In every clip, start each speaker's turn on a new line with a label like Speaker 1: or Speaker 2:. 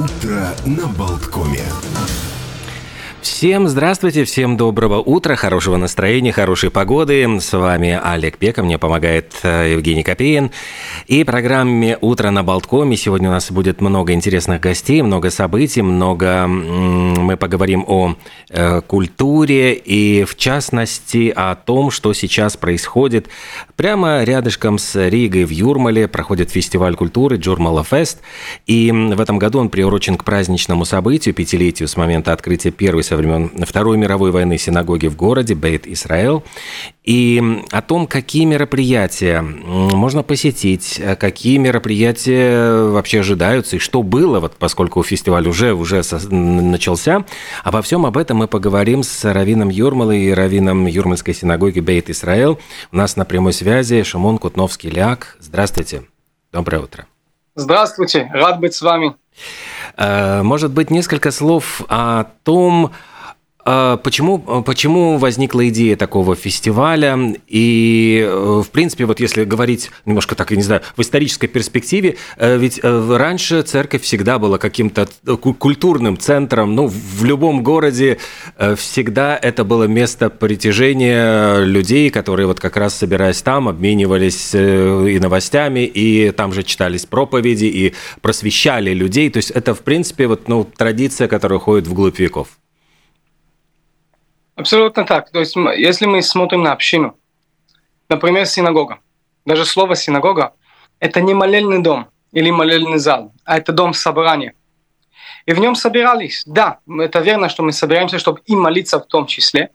Speaker 1: Утро на Болткоме.
Speaker 2: Всем здравствуйте, всем доброго утра, хорошего настроения, хорошей погоды. С вами Олег Пека, мне помогает э, Евгений Копеин. И программе «Утро на Болткоме» сегодня у нас будет много интересных гостей, много событий, много... Мы поговорим о э, культуре и, в частности, о том, что сейчас происходит прямо рядышком с Ригой в Юрмале. Проходит фестиваль культуры Джурмала Фест. И в этом году он приурочен к праздничному событию, пятилетию с момента открытия первой со времен Второй мировой войны синагоги в городе Бейт Исраэл, и о том, какие мероприятия можно посетить, какие мероприятия вообще ожидаются, и что было, вот, поскольку фестиваль уже, уже начался. Обо всем об этом мы поговорим с Равином Юрмалой и Равином Юрмальской синагоги Бейт Исраэл. У нас на прямой связи Шимон Кутновский-Ляк. Здравствуйте. Доброе утро.
Speaker 3: Здравствуйте, рад быть с вами.
Speaker 2: Э, может быть, несколько слов о том, почему, почему возникла идея такого фестиваля? И, э, в принципе, вот если говорить немножко так, я не знаю, в исторической перспективе, э, ведь э, раньше церковь всегда была каким-то культурным центром, ну, в любом городе всегда это было место притяжения людей, которые вот как раз собираясь там, обменивались и новостями, и там же читались проповеди, и просвещали людей. То есть это, в принципе, вот, ну, традиция, которая уходит вглубь веков.
Speaker 3: Абсолютно так. То есть, если мы смотрим на общину, например, синагога, даже слово синагога – это не молельный дом или молельный зал, а это дом собрания. И в нем собирались. Да, это верно, что мы собираемся, чтобы и молиться в том числе,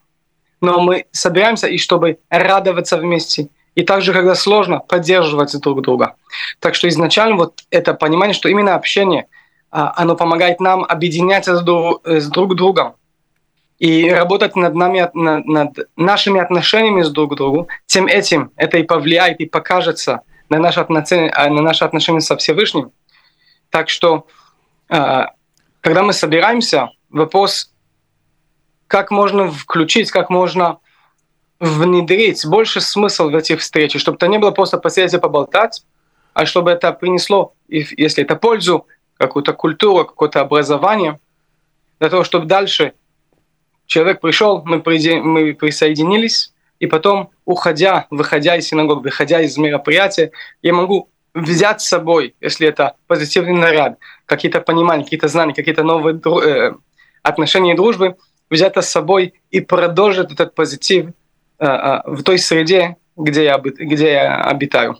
Speaker 3: но мы собираемся и чтобы радоваться вместе, и также, когда сложно, поддерживать друг друга. Так что изначально вот это понимание, что именно общение, а, оно помогает нам объединяться с друг другом, и работать над, нами, над, над нашими отношениями с друг другом, тем этим это и повлияет, и покажется на наши отношения, на наши отношения со Всевышним. Так что, а, когда мы собираемся, вопрос, как можно включить, как можно внедрить больше смысл в этих встречах, чтобы это не было просто посидеть и поболтать, а чтобы это принесло, если это пользу, какую-то культуру, какое-то образование, для того, чтобы дальше человек пришел, мы, мы присоединились, и потом, уходя, выходя из синагог, выходя из мероприятия, я могу взять с собой, если это позитивный наряд, какие-то понимания, какие-то знания, какие-то новые э, отношения и дружбы, взять с собой и продолжить этот позитив э, э, в той среде, где я, где я обитаю.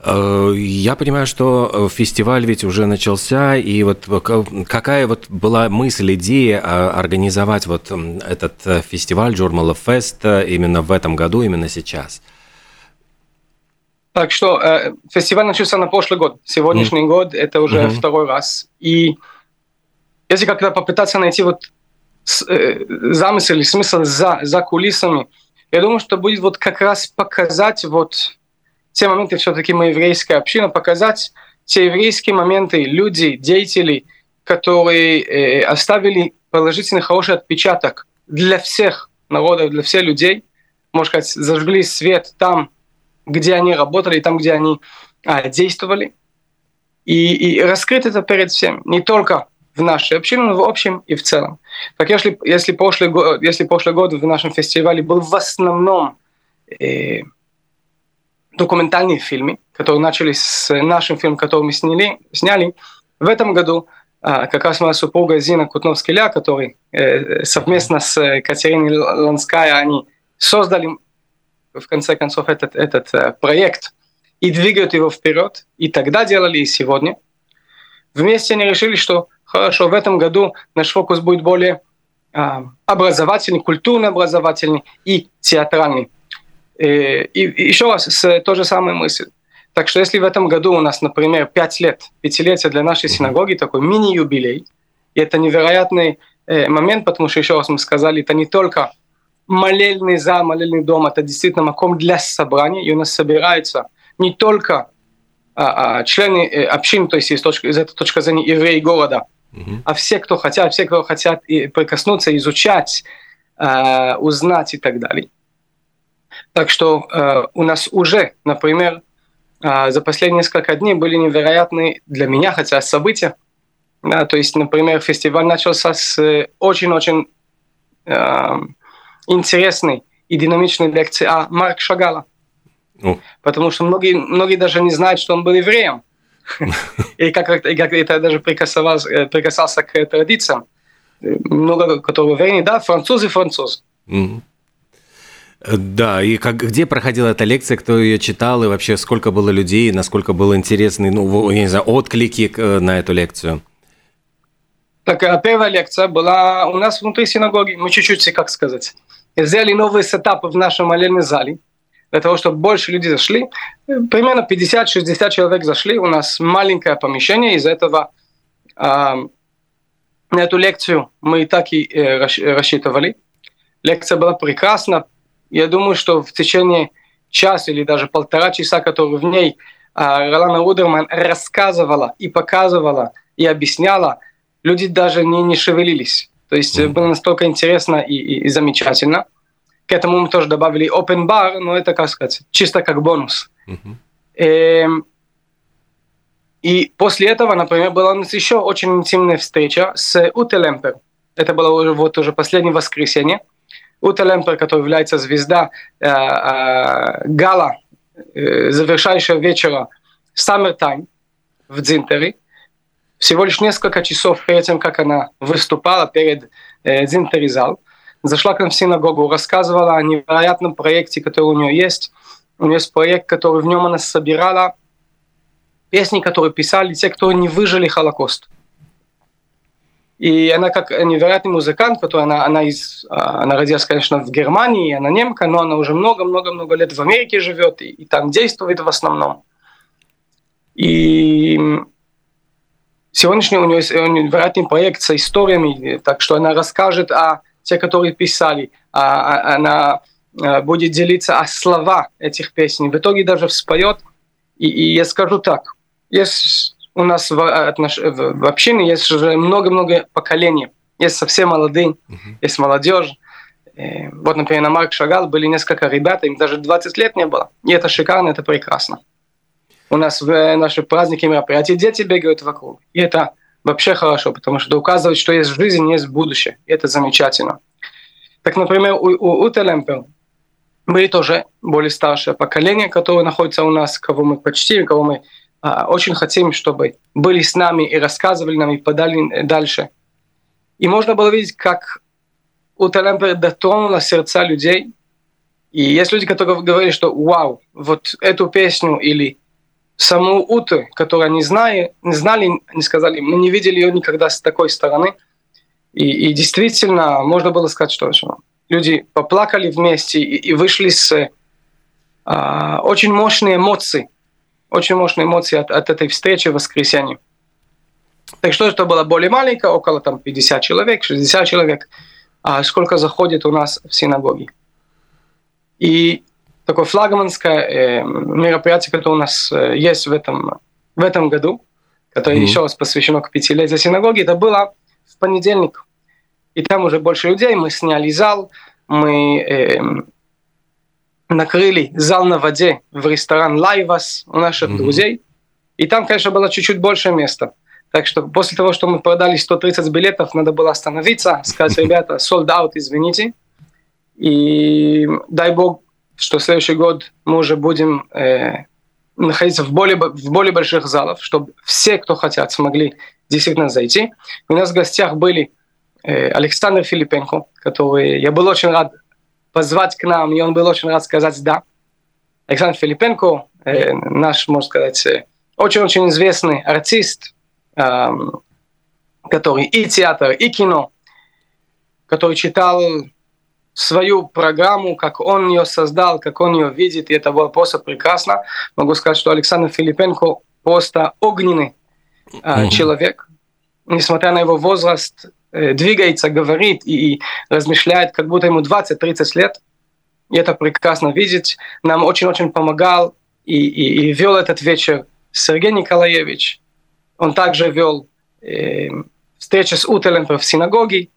Speaker 2: Э, я понимаю, что э, фестиваль ведь уже начался, и вот какая вот была мысль, идея организовать вот этот э, фестиваль Journal of Fest именно в этом году, именно сейчас?
Speaker 3: Так что э, фестиваль начался на прошлый год. Сегодняшний mm. год это уже mm-hmm. второй раз. И если как-то попытаться найти вот с, э, замысел или смысл за, за кулисами, я думаю, что будет вот как раз показать вот те моменты все-таки мы еврейская община, показать те еврейские моменты, люди, деятели, которые э, оставили положительный хороший отпечаток для всех народов, для всех людей, можно сказать, зажгли свет там, где они работали, там, где они а, действовали, и, и раскрыть это перед всем, не только в нашей общине, но в общем и в целом. Так если, если, прошлый, год, если прошлый год в нашем фестивале был в основном э, документальные фильмы, которые начались с нашим фильмом, который мы сняли. сняли. В этом году а, как раз моя супруга Зина Кутновская, который э, совместно с Катериной Ланская, они создали в конце концов этот, этот э, проект и двигают его вперед. И тогда делали, и сегодня. Вместе они решили, что хорошо, в этом году наш фокус будет более а, образовательный, культурно-образовательный и театральный. Э, и еще раз, с той же самой мыслью. Так что если в этом году у нас, например, 5 лет, пятилетие для нашей синагоги, такой мини-юбилей, и это невероятный э, момент, потому что, еще раз мы сказали, это не только молельный зал, молельный дом, это действительно маком для собрания, и у нас собираются не только а, а, члены э, общин, то есть из, точки, из этой точки зрения евреи города, mm-hmm. а все, кто хотят, все, кто хотят и прикоснуться, изучать, а, узнать и так далее. Так что э, у нас уже, например, э, за последние несколько дней были невероятные для меня, хотя события. Да, то есть, например, фестиваль начался с очень-очень э, интересной и динамичной лекции о Марк Шагала. Ну. Потому что многие, многие даже не знают, что он был евреем. И как, и это даже прикасался, э, прикасался к традициям. Много которого времени, да, французы, француз.
Speaker 2: Да, и как, где проходила эта лекция, кто ее читал, и вообще сколько было людей, насколько был интересный, ну, я не знаю, отклики э, на эту лекцию?
Speaker 3: Так, а первая лекция была у нас внутри синагоги. Мы чуть-чуть, как сказать, сделали новый сетап в нашем молельном зале для того, чтобы больше людей зашли. Примерно 50-60 человек зашли. У нас маленькое помещение. Из-за этого э, на эту лекцию мы и так и э, рассчитывали. Лекция была прекрасна. Я думаю, что в течение часа или даже полтора часа, которые в ней э, Ролана Рудерман рассказывала и показывала и объясняла, люди даже не, не шевелились. То есть mm. было настолько интересно и, и, и замечательно. К этому мы тоже добавили open bar, но это, как сказать, чисто как бонус. Mm-hmm. Эм, и после этого, например, была у нас еще очень интимная встреча с Лемпер. Это было уже, вот уже последнее воскресенье. Уте Лемпер, который является звезда э, э, гала, э, завершающего вечера Summertime в Дзинтере. Всего лишь несколько часов перед тем, как она выступала перед э, Дзинтеризал, зашла к нам в синагогу, рассказывала о невероятном проекте, который у нее есть. У нее есть проект, который в нем она собирала песни, которые писали те, кто не выжили Холокост. И она как невероятный музыкант, который она, она, из, а, она родилась, конечно, в Германии, она немка, но она уже много-много-много лет в Америке живет и, и там действует в основном. И сегодняшний у нее невероятный проект с историями, так что она расскажет о те, которые писали, а, а, она а, будет делиться о слова этих песен. В итоге даже вспоет. И, и я скажу так, есть у нас в, отнош... в общине есть уже много-много поколений. Есть совсем молодые, uh-huh. есть молодежь. И вот, например, на Марк Шагал были несколько ребят, им даже 20 лет не было. И это шикарно, это прекрасно. У нас в наши праздники, мероприятия дети бегают вокруг. И это вообще хорошо, потому что указывает, что есть жизнь, есть будущее. И это замечательно. Так, например, у, у, у Телемпер были тоже более старшее поколение, которое находится у нас, кого мы почтим, кого мы очень хотим, чтобы были с нами и рассказывали нам и подали дальше. И можно было видеть, как у Телемпер дотронула сердца людей. И есть люди, которые говорили, что вау, вот эту песню или саму Уту, которую они знали, не знали, не сказали, мы не видели ее никогда с такой стороны. И, и действительно, можно было сказать, что, что люди поплакали вместе и, и вышли с а, очень мощные эмоции, очень мощные эмоции от, от этой встречи в воскресенье. Так что это было более маленькое, около там 50 человек, 60 человек, а сколько заходит у нас в синагоге. И такое флагманское э, мероприятие, которое у нас э, есть в этом, в этом году, которое mm-hmm. еще раз посвящено к пятилетию синагоги, это было в понедельник. И там уже больше людей, мы сняли зал, мы э, накрыли зал на воде в ресторан Лайвас у наших mm-hmm. друзей. И там, конечно, было чуть-чуть больше места. Так что после того, что мы продали 130 билетов, надо было остановиться, сказать, ребята, sold out, извините. И дай бог, что в следующий год мы уже будем э, находиться в более, в более больших залах, чтобы все, кто хотят, смогли действительно зайти. У нас в гостях были э, Александр Филипенко, который я был очень рад позвать к нам, и он был очень рад сказать «да». Александр Филипенко, э, наш, можно сказать, э, очень-очень известный артист, э, который и театр, и кино, который читал свою программу, как он ее создал, как он ее видит, и это было просто прекрасно. Могу сказать, что Александр Филипенко просто огненный э, человек, несмотря на его возраст, двигается, говорит и, размышляет, как будто ему 20-30 лет. И это прекрасно видеть. Нам очень-очень помогал и, и, и вел этот вечер Сергей Николаевич. Он также вел э, встречи с Утелем в синагоге.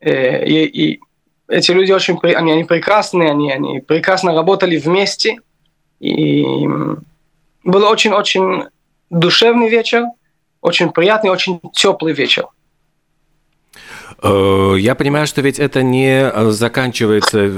Speaker 3: Э, и, и эти люди очень они, они прекрасные, они, они прекрасно работали вместе. И был очень-очень душевный вечер, очень приятный, очень теплый вечер.
Speaker 2: Э, я понимаю, что ведь это не заканчивается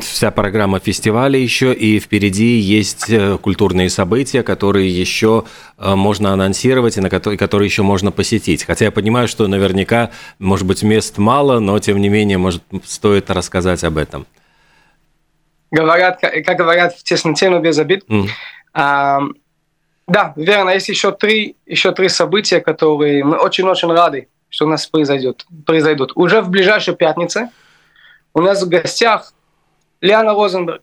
Speaker 2: вся программа фестиваля еще, и впереди есть э, культурные события, которые еще э, можно анонсировать и на которые, которые еще можно посетить. Хотя я понимаю, что наверняка, может быть, мест мало, но тем не менее, может, стоит рассказать об этом.
Speaker 3: Говорят, как говорят в тесноте, но без обид. Mm. А, да, верно, есть еще три, еще три события, которые мы очень-очень рады что у нас произойдет, произойдут. Уже в ближайшей пятнице у нас в гостях Лиана Розенберг.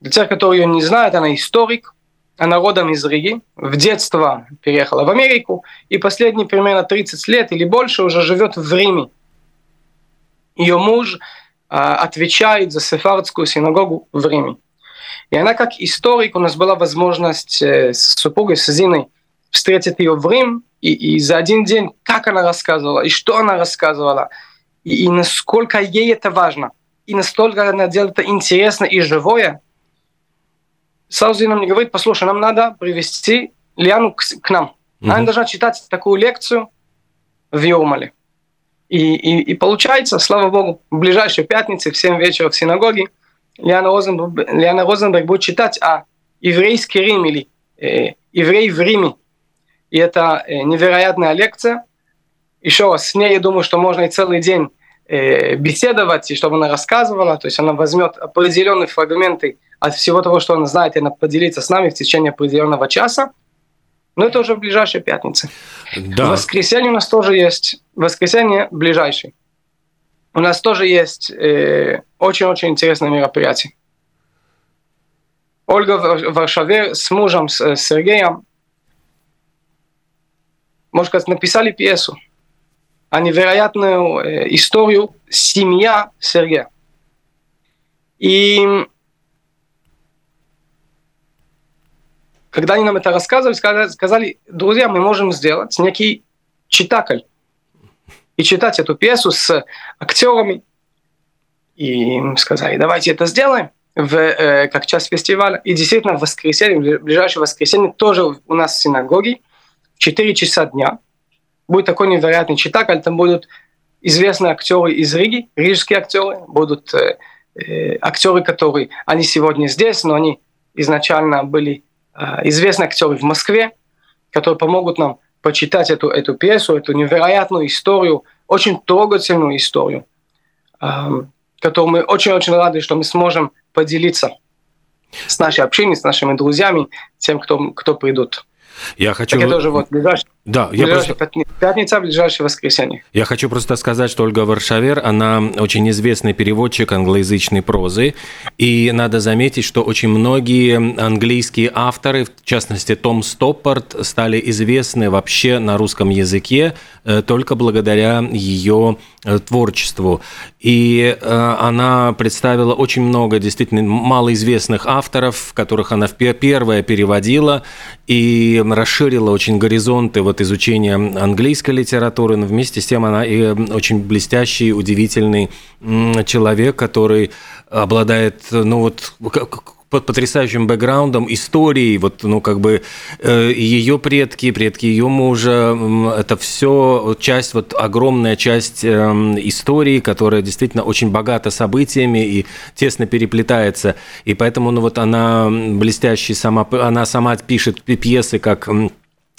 Speaker 3: Для тех, которые ее не знают, она историк, она родом из Риги, в детство переехала в Америку и последние примерно 30 лет или больше уже живет в Риме. Ее муж а, отвечает за сефардскую синагогу в Риме. И она как историк, у нас была возможность э, с супругой, с Зиной, встретить ее в Рим, и, и за один день, как она рассказывала, и что она рассказывала, и, и насколько ей это важно, и настолько она делает это интересно и живое, сразу нам не говорит, послушай, нам надо привести Лиану к, к нам. Mm-hmm. Она должна читать такую лекцию в Юрмале. И, и, и получается, слава богу, в ближайшей пятнице в 7 вечера в синагоге Лиана Розенберг, Лиана Розенберг будет читать о еврейский Рим или э, еврей в Риме и это э, невероятная лекция. Еще раз, с ней я думаю, что можно и целый день э, беседовать, и чтобы она рассказывала, то есть она возьмет определенные фрагменты от всего того, что она знает, и она поделится с нами в течение определенного часа. Но это уже в ближайшей пятнице. Да. В воскресенье у нас тоже есть, воскресенье ближайший. У нас тоже есть э, очень-очень э, интересное мероприятие. Ольга в Варшаве с мужем, с Сергеем, можно сказать, написали пьесу о невероятную э, историю «Семья Сергея». И когда они нам это рассказывали, сказали, сказали, друзья, мы можем сделать некий читакль и читать эту пьесу с актерами. И мы сказали, давайте это сделаем в, э, как часть фестиваля. И действительно, в воскресенье, в ближайшее воскресенье тоже у нас в синагоге 4 часа дня. Будет такой невероятный читакль, там будут известные актеры из Риги, рижские актеры, будут э, э, актеры, которые, они сегодня здесь, но они изначально были э, известные актеры в Москве, которые помогут нам почитать эту, эту пьесу, эту невероятную историю, очень трогательную историю, э, которую мы очень-очень рады, что мы сможем поделиться с нашей общиной, с нашими друзьями, тем, кто, кто придут.
Speaker 2: Я хочу...
Speaker 3: Так это уже вот ближайший,
Speaker 2: да,
Speaker 3: я просто... пятница, ближайшее воскресенье.
Speaker 2: Я хочу просто сказать, что Ольга Варшавер, она очень известный переводчик англоязычной прозы, и надо заметить, что очень многие английские авторы, в частности Том Стоппорт, стали известны вообще на русском языке э, только благодаря ее э, творчеству. И э, она представила очень много действительно малоизвестных авторов, которых она первая переводила, и расширила очень горизонты вот изучения английской литературы, но вместе с тем она и очень блестящий, удивительный человек, который обладает, ну вот, под потрясающим бэкграундом, историей, вот, ну, как бы э, ее предки, предки ее мужа, это все часть, вот огромная часть э, истории, которая действительно очень богата событиями и тесно переплетается. И поэтому, ну, вот она блестящий сама, она сама пишет пьесы как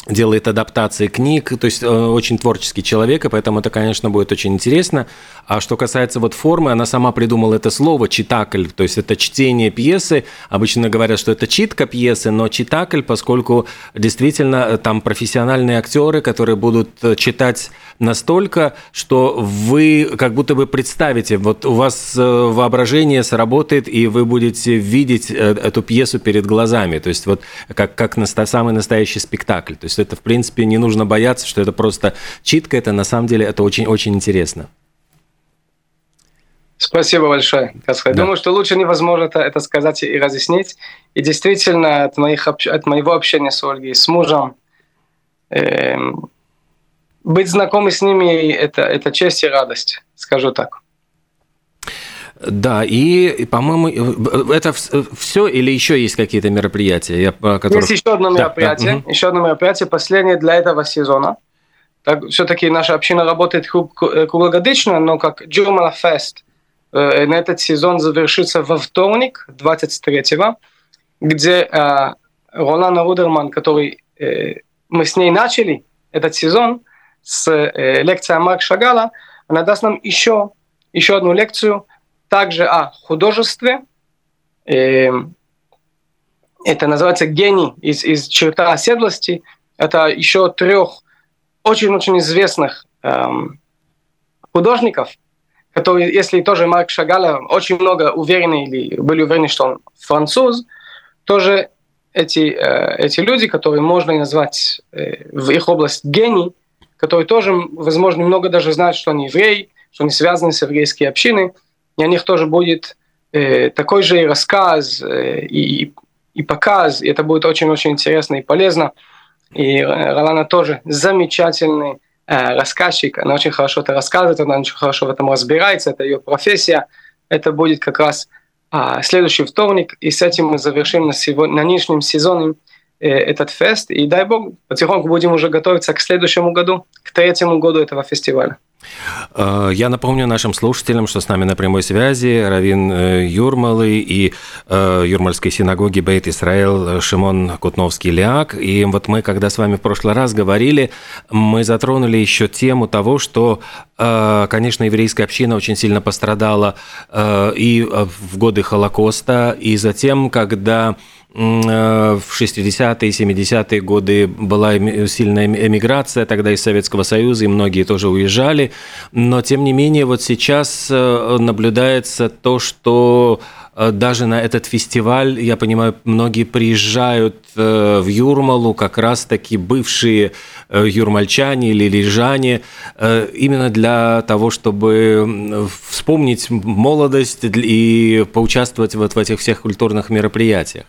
Speaker 2: делает адаптации книг, то есть э, очень творческий человек, и поэтому это, конечно, будет очень интересно. А что касается вот формы, она сама придумала это слово «читакль», то есть это чтение пьесы. Обычно говорят, что это читка пьесы, но читакль, поскольку действительно э, там профессиональные актеры, которые будут э, читать настолько, что вы как будто бы представите, вот у вас воображение сработает, и вы будете видеть эту пьесу перед глазами, то есть вот как, как самый настоящий спектакль. То есть это, в принципе, не нужно бояться, что это просто читка, это на самом деле это очень-очень интересно.
Speaker 3: Спасибо большое. Да. Думаю, что лучше невозможно это, это сказать и разъяснить. И действительно, от, моих, от моего общения с Ольгой, с мужем, э, быть знакомым с ними это, это честь и радость, скажу так.
Speaker 2: Да, и, по-моему, это все или еще есть какие-то мероприятия?
Speaker 3: Которых... Есть еще одно мероприятие, да, угу. еще одно мероприятие, последнее для этого сезона. Так, все-таки наша община работает круглогодично, но как Джурмала Фест э, на этот сезон завершится во вторник, 23-го, где э, Ролана Рудерман, который э, мы с ней начали этот сезон с э, лекцией Марк Шагала, она даст нам еще, еще одну лекцию, также о художестве. Э, это называется «Гений из, из черта оседлости». Это еще трех очень-очень известных эм, художников, которые, если тоже Марк Шагала очень много уверены или были уверены, что он француз, тоже эти, э, эти люди, которые можно назвать э, в их область гений, которые тоже, возможно, немного даже знают, что они евреи, что они связаны с еврейской общиной, и них тоже будет э, такой же и рассказ, э, и, и показ, и это будет очень-очень интересно и полезно. И Ролана тоже замечательный э, рассказчик, она очень хорошо это рассказывает, она очень хорошо в этом разбирается, это ее профессия. Это будет как раз э, следующий вторник, и с этим мы завершим на, сегодня, на нынешнем сезоне э, этот фест. И дай бог, потихоньку будем уже готовиться к следующему году, к третьему году этого фестиваля.
Speaker 2: Э, я напомню нашим слушателям, что с нами на прямой связи Равин э, Юрмалы и э, Юрмальской синагоги Бейт Исраэл Шимон Кутновский-Ляк. И вот мы, когда с вами в прошлый раз говорили, мы затронули еще тему того, что, конечно, еврейская община очень сильно пострадала и в годы Холокоста, и затем, когда в 60-е, 70-е годы была сильная эмиграция тогда из Советского Союза, и многие тоже уезжали. Но, тем не менее, вот сейчас э, наблюдается то, что э, даже на этот фестиваль, я понимаю, многие приезжают в Юрмалу, как раз-таки бывшие юрмальчане или лежане, именно для того, чтобы вспомнить молодость и поучаствовать вот в этих всех культурных мероприятиях.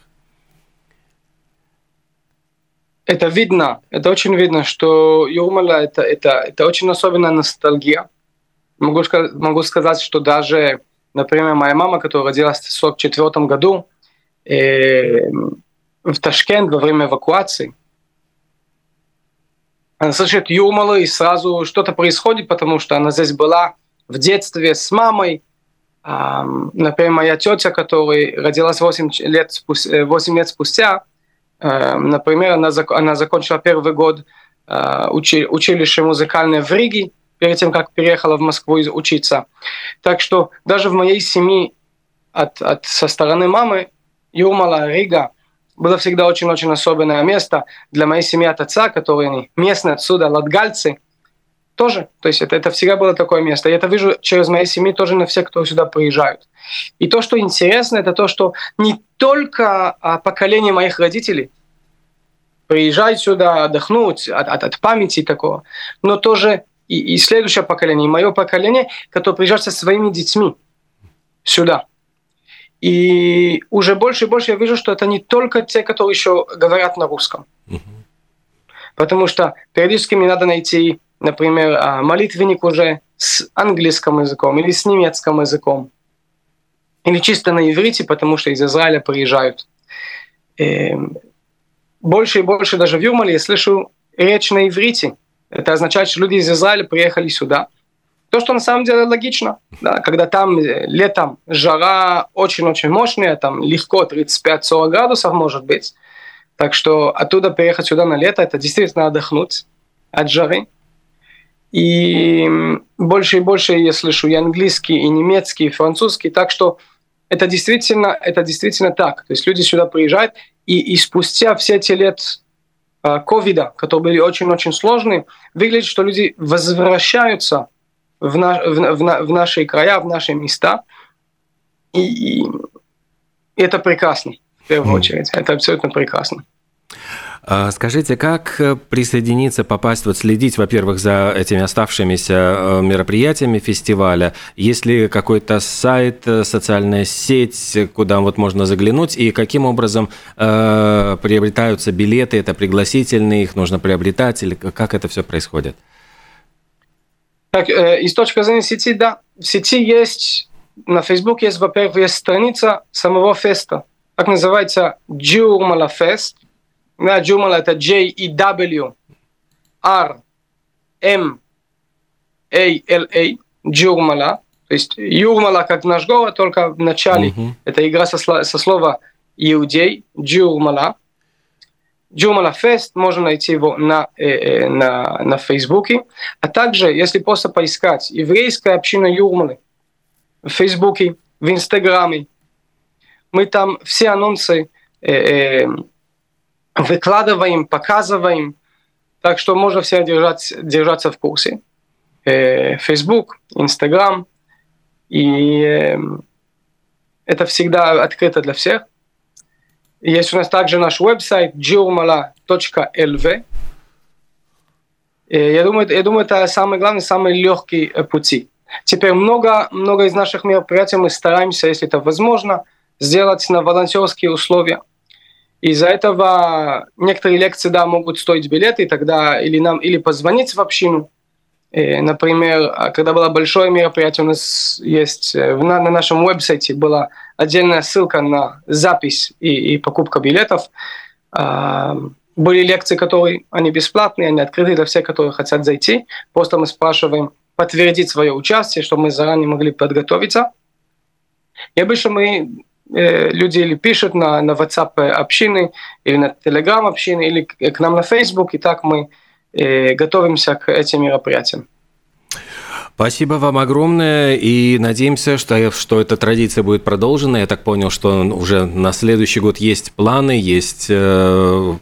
Speaker 3: Это видно, это очень видно, что Юрмала это, это, это очень особенная ностальгия. Могу, могу сказать, что даже, например, моя мама, которая родилась в 1944 году, э, в Ташкент во время эвакуации, она слышит Юрмалу, и сразу что-то происходит, потому что она здесь была в детстве с мамой. А, например, моя тетя, которая родилась 8 лет, спустя, 8 лет спустя, например, она, она закончила первый год э, училище музыкальное в Риге, перед тем, как переехала в Москву учиться. Так что даже в моей семье от, от, со стороны мамы Юрмала, Рига было всегда очень-очень особенное место. Для моей семьи от отца, которые местные отсюда, латгальцы, тоже. То есть это, это всегда было такое место. Я это вижу через мои семьи тоже на всех, кто сюда приезжают. И то, что интересно, это то, что не только а, поколение моих родителей приезжает сюда отдохнуть от, от, от памяти такого, но тоже и, и следующее поколение, и мое поколение, которое приезжает со своими детьми сюда. И уже больше и больше я вижу, что это не только те, которые еще говорят на русском. Потому что периодически мне надо найти например, а, молитвенник уже с английским языком или с немецким языком, или чисто на иврите, потому что из Израиля приезжают. И эм, больше и больше даже в Юрмале я слышу речь на иврите. Это означает, что люди из Израиля приехали сюда. То, что на самом деле логично, да, когда там э, летом жара очень-очень мощная, там легко 35-40 градусов может быть. Так что оттуда приехать сюда на лето, это действительно отдохнуть от жары. И больше и больше я слышу и английский, и немецкий, и французский. Так что это действительно, это действительно так. То есть люди сюда приезжают, и, и спустя все эти лет а, ковида, которые были очень-очень сложные, выглядит, что люди возвращаются в, на, в, в, в наши края, в наши места. И, и это прекрасно, в первую очередь. Это абсолютно прекрасно.
Speaker 2: А скажите, как э, присоединиться, попасть, вот следить, во-первых, за этими оставшимися э, мероприятиями фестиваля? Есть ли какой-то сайт, э, социальная сеть, куда вот можно заглянуть? И каким образом э, приобретаются билеты? Это пригласительные, их нужно приобретать? Или как это все происходит?
Speaker 3: Так, э, из точки зрения сети, да. В сети есть на Facebook есть, во-первых, есть страница самого феста. Так называется Джурмала Фест. Джурмала это J-E-W R M A L A. Джурмала. То есть Юрмала как наш город, только в начале. Uh-huh. Это игра со, со слова иудей. Джурмала. Джумала Фест, можно найти его на, э, э, на, на Фейсбуке. А также, если просто поискать еврейская община Юрмалы в Фейсбуке, в Инстаграме, мы там все анонсы э, э, выкладываем, показываем, так что можно все держать, держаться в курсе. Э, Facebook, Instagram, и э, это всегда открыто для всех. Есть у нас также наш веб-сайт geomala.lv. Я думаю, я думаю, это самый главный, самый легкий э, пути. Теперь много, много из наших мероприятий мы стараемся, если это возможно, сделать на волонтерские условия. Из-за этого некоторые лекции, да, могут стоить билеты, тогда или нам, или позвонить в общину. И, например, а когда было большое мероприятие, у нас есть э, на, на нашем веб-сайте была отдельная ссылка на запись и, и покупка билетов. А, были лекции, которые они бесплатные, они открыты для всех, которые хотят зайти. Просто мы спрашиваем подтвердить свое участие, чтобы мы заранее могли подготовиться. И обычно мы э, люди или пишут на, на WhatsApp общины, или на Telegram общины, или к нам на Facebook, и так мы э, готовимся к этим мероприятиям.
Speaker 2: Спасибо вам огромное и надеемся, что, что эта традиция будет продолжена. Я так понял, что уже на следующий год есть планы, есть э,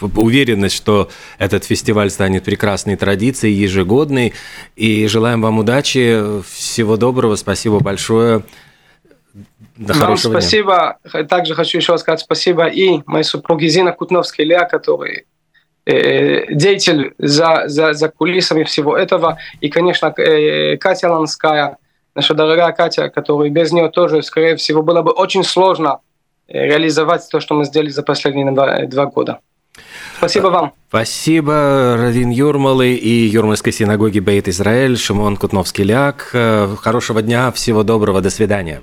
Speaker 2: уверенность, что этот фестиваль станет прекрасной традицией, ежегодной. И желаем вам удачи, всего доброго, спасибо большое.
Speaker 3: До Вам спасибо. Дня. Также хочу еще сказать спасибо и моей супруге Зина Кутновской, Леа, который Э, деятель за, за, за кулисами всего этого. И, конечно, э, Катя Ланская, наша дорогая Катя, которая без нее тоже, скорее всего, было бы очень сложно э, реализовать то, что мы сделали за последние два, два года. Спасибо вам.
Speaker 2: Спасибо, Равин Юрмалы и Юрмальской синагоги Бейт Израиль, Шимон Кутновский-Ляк. Хорошего дня, всего доброго, до свидания.